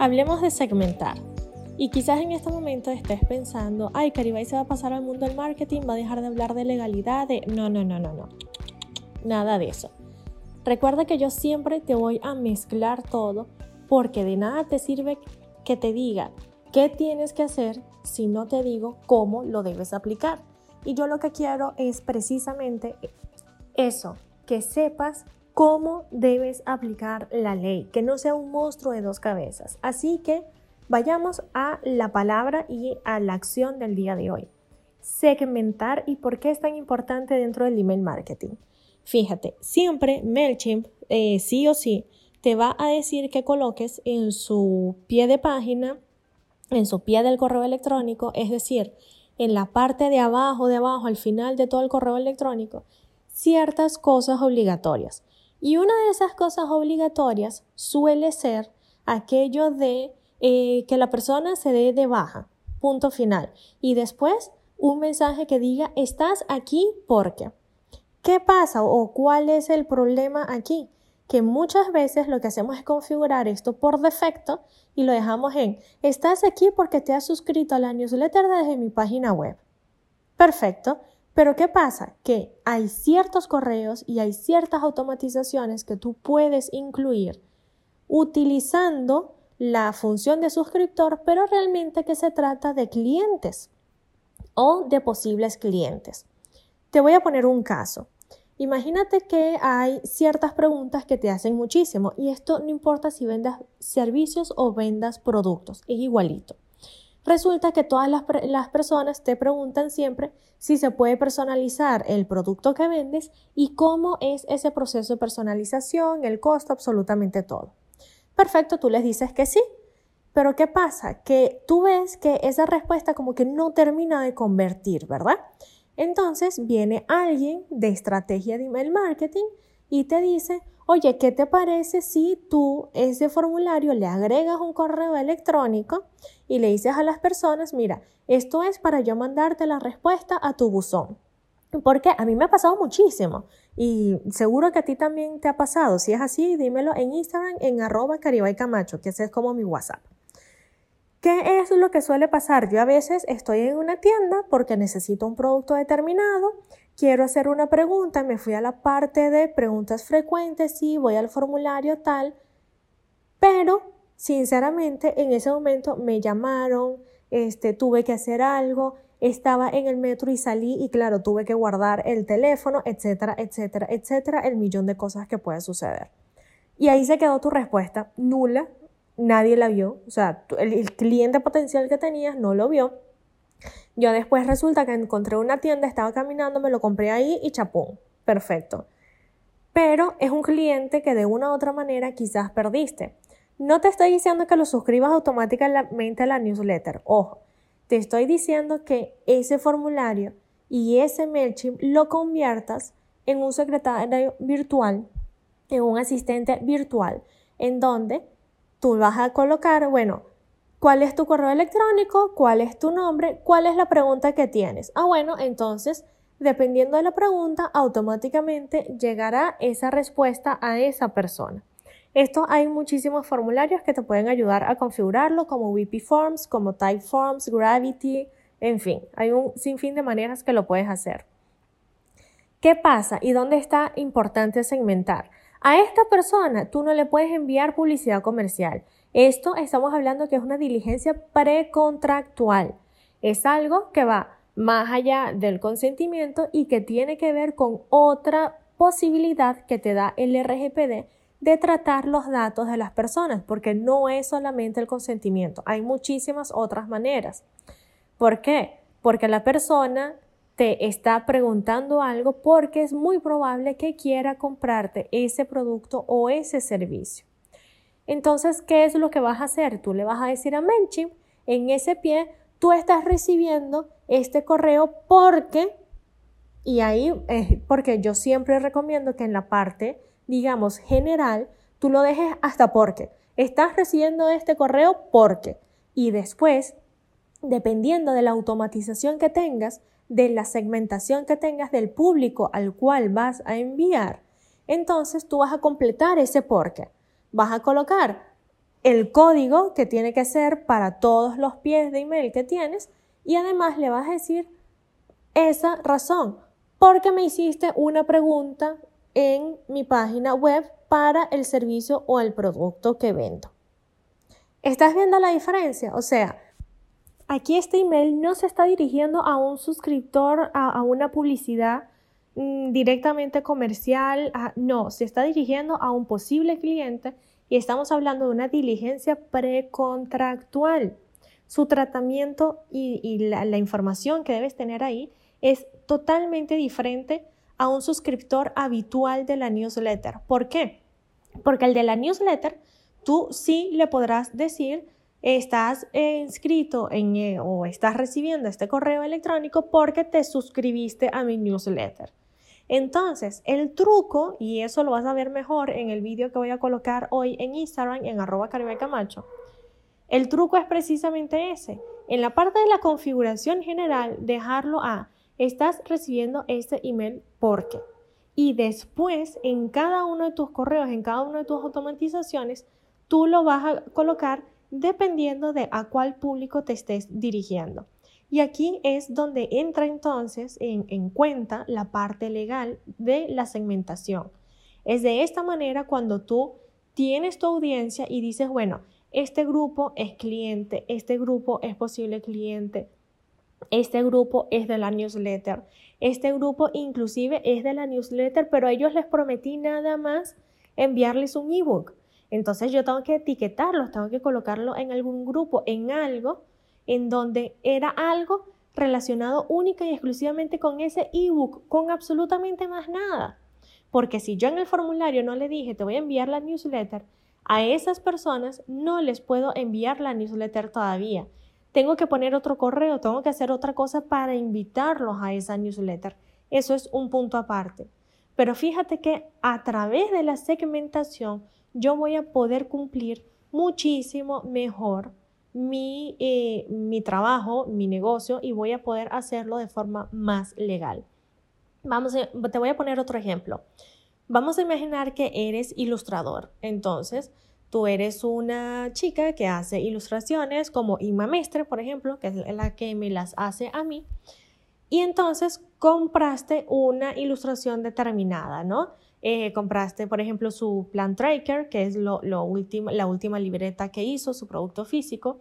Hablemos de segmentar. Y quizás en este momento estés pensando, ay, Caribay se va a pasar al mundo del marketing, va a dejar de hablar de legalidad, de... No, no, no, no, no. Nada de eso. Recuerda que yo siempre te voy a mezclar todo porque de nada te sirve que te diga qué tienes que hacer si no te digo cómo lo debes aplicar. Y yo lo que quiero es precisamente eso, que sepas cómo debes aplicar la ley, que no sea un monstruo de dos cabezas. Así que vayamos a la palabra y a la acción del día de hoy. Segmentar y por qué es tan importante dentro del email marketing. Fíjate, siempre MailChimp, eh, sí o sí, te va a decir que coloques en su pie de página, en su pie del correo electrónico, es decir, en la parte de abajo, de abajo, al final de todo el correo electrónico, ciertas cosas obligatorias. Y una de esas cosas obligatorias suele ser aquello de eh, que la persona se dé de baja, punto final. Y después un mensaje que diga, estás aquí porque. ¿Qué pasa o cuál es el problema aquí? Que muchas veces lo que hacemos es configurar esto por defecto y lo dejamos en, estás aquí porque te has suscrito a la newsletter desde mi página web. Perfecto. Pero ¿qué pasa? Que hay ciertos correos y hay ciertas automatizaciones que tú puedes incluir utilizando la función de suscriptor, pero realmente que se trata de clientes o de posibles clientes. Te voy a poner un caso. Imagínate que hay ciertas preguntas que te hacen muchísimo y esto no importa si vendas servicios o vendas productos, es igualito. Resulta que todas las, personas te preguntan siempre si se puede personalizar el producto que vendes y cómo es ese proceso de personalización, el costo, absolutamente todo. Perfecto, tú les dices que sí, pero ¿qué pasa? Que tú ves que esa respuesta como que no termina de convertir, ¿verdad? Entonces viene alguien de estrategia de email marketing y te dice, oye, ¿qué te parece si tú ese formulario le agregas un correo electrónico y le dices a las personas, mira, esto es para yo mandarte la respuesta a tu buzón? Porque a mí me ha pasado muchísimo y seguro que a ti también te ha pasado. Si es así, dímelo en Instagram en arroba que ese es como mi WhatsApp. ¿Qué es lo que suele pasar? Yo a veces estoy en una tienda porque necesito un producto determinado quiero hacer una pregunta, me fui a la parte de preguntas frecuentes, sí, voy al formulario tal, pero sinceramente en ese momento me llamaron, este, tuve que hacer algo, estaba en el metro y salí y claro, tuve que guardar el teléfono, etcétera, etcétera, etcétera, el millón de cosas que puede suceder. Y ahí se quedó tu respuesta nula, nadie la vio, o sea, el, el cliente potencial que tenías no lo vio yo después resulta que encontré una tienda, estaba caminando, me lo compré ahí y chapón. Perfecto. Pero es un cliente que de una u otra manera quizás perdiste. No te estoy diciendo que lo suscribas automáticamente a la newsletter. Ojo, te estoy diciendo que ese formulario y ese MailChimp lo conviertas en un secretario virtual, en un asistente virtual, en donde tú vas a colocar, bueno, ¿Cuál es tu correo electrónico? ¿Cuál es tu nombre? ¿Cuál es la pregunta que tienes? Ah, bueno, entonces, dependiendo de la pregunta, automáticamente llegará esa respuesta a esa persona. Esto hay muchísimos formularios que te pueden ayudar a configurarlo, como WP Forms, como Typeforms, Gravity, en fin, hay un sinfín de maneras que lo puedes hacer. ¿Qué pasa y dónde está importante segmentar? A esta persona tú no le puedes enviar publicidad comercial. Esto estamos hablando que es una diligencia precontractual. Es algo que va más allá del consentimiento y que tiene que ver con otra posibilidad que te da el RGPD de tratar los datos de las personas, porque no es solamente el consentimiento, hay muchísimas otras maneras. ¿Por qué? Porque la persona te está preguntando algo porque es muy probable que quiera comprarte ese producto o ese servicio. Entonces, ¿qué es lo que vas a hacer? Tú le vas a decir a MailChimp, en ese pie, tú estás recibiendo este correo porque, y ahí, es porque yo siempre recomiendo que en la parte, digamos, general, tú lo dejes hasta porque. Estás recibiendo este correo porque. Y después, dependiendo de la automatización que tengas, de la segmentación que tengas del público al cual vas a enviar, entonces tú vas a completar ese porque. Vas a colocar el código que tiene que ser para todos los pies de email que tienes y además le vas a decir esa razón, porque me hiciste una pregunta en mi página web para el servicio o el producto que vendo. ¿Estás viendo la diferencia? O sea, aquí este email no se está dirigiendo a un suscriptor, a, una publicidad mm, directamente comercial, no, se está dirigiendo a un posible cliente y estamos hablando de una diligencia precontractual. Su tratamiento y, la, la información que debes tener ahí es totalmente diferente a un suscriptor habitual de la newsletter. ¿Por qué? Porque el de la newsletter, tú sí le podrás decir, estás inscrito en, eh, o estás recibiendo este correo electrónico porque te suscribiste a mi newsletter. Entonces, el truco, y eso lo vas a ver mejor en el vídeo que voy a colocar hoy en Instagram, en arroba Camacho, el truco es precisamente ese. En la parte de la configuración general, dejarlo a, estás recibiendo este email porque. Y después, en cada uno de tus correos, en cada una de tus automatizaciones, tú lo vas a colocar dependiendo de a cuál público te estés dirigiendo. Y aquí es donde entra entonces en, cuenta la parte legal de la segmentación. Es de esta manera cuando tú tienes tu audiencia y dices, bueno, este grupo es cliente, este grupo es posible cliente, este grupo es de la newsletter, este grupo inclusive es de la newsletter, pero a ellos les prometí nada más enviarles un ebook. Entonces yo tengo que etiquetarlos, tengo que colocarlo en algún grupo, en algo en donde era algo relacionado única y exclusivamente con ese ebook, con absolutamente más nada. Porque si yo en el formulario no le dije, te voy a enviar la newsletter, a esas personas no les puedo enviar la newsletter todavía. Tengo que poner otro correo, tengo que hacer otra cosa para invitarlos a esa newsletter. Eso es un punto aparte. Pero fíjate que a través de la segmentación yo voy a poder cumplir muchísimo mejor mi, eh, mi trabajo, mi negocio y voy a poder hacerlo de forma más legal. Vamos te voy a poner otro ejemplo. Vamos a imaginar que eres ilustrador. Entonces, tú eres una chica que hace ilustraciones como Inma Mestre, por ejemplo, que es la que me las hace a mí. Y entonces compraste una ilustración determinada, ¿no? Eh, compraste, por ejemplo, su Plan Tracker, que es la última libreta que hizo, su producto físico.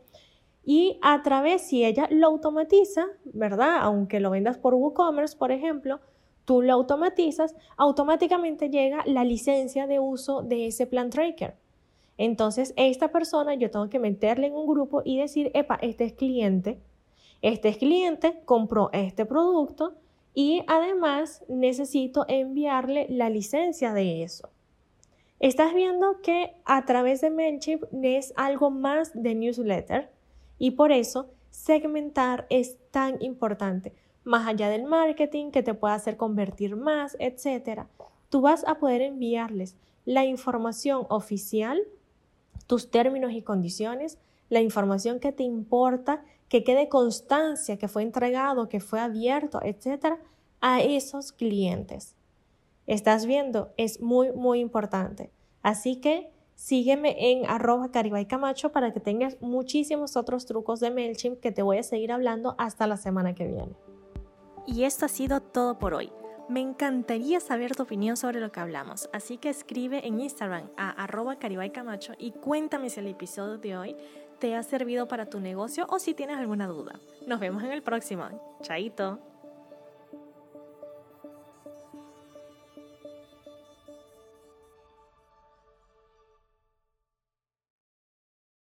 Y a través, si ella lo automatiza, ¿verdad? Aunque lo vendas por WooCommerce, por ejemplo, tú lo automatizas, automáticamente llega la licencia de uso de ese Plan Tracker. Entonces, esta persona yo tengo que meterle en un grupo y decir, epa, este es cliente, este es cliente, compró este producto, y además necesito enviarle la licencia de eso. Estás viendo que a través de MailChimp es algo más de newsletter y por eso segmentar es tan importante. Más allá del marketing que te pueda hacer convertir más, etc. Tú vas a poder enviarles la información oficial, tus términos y condiciones, la información que te importa, que quede constancia que fue entregado, que fue abierto, etcétera, a esos clientes. ¿Estás viendo? Es muy, muy importante. Así que sígueme en arroba camacho para que tengas muchísimos otros trucos de MailChimp que te voy a seguir hablando hasta la semana que viene. Y esto ha sido todo por hoy. Me encantaría saber tu opinión sobre lo que hablamos, así que escribe en Instagram a arroba y cuéntame si el episodio de hoy te ha servido para tu negocio o si tienes alguna duda. Nos vemos en el próximo. Chaito.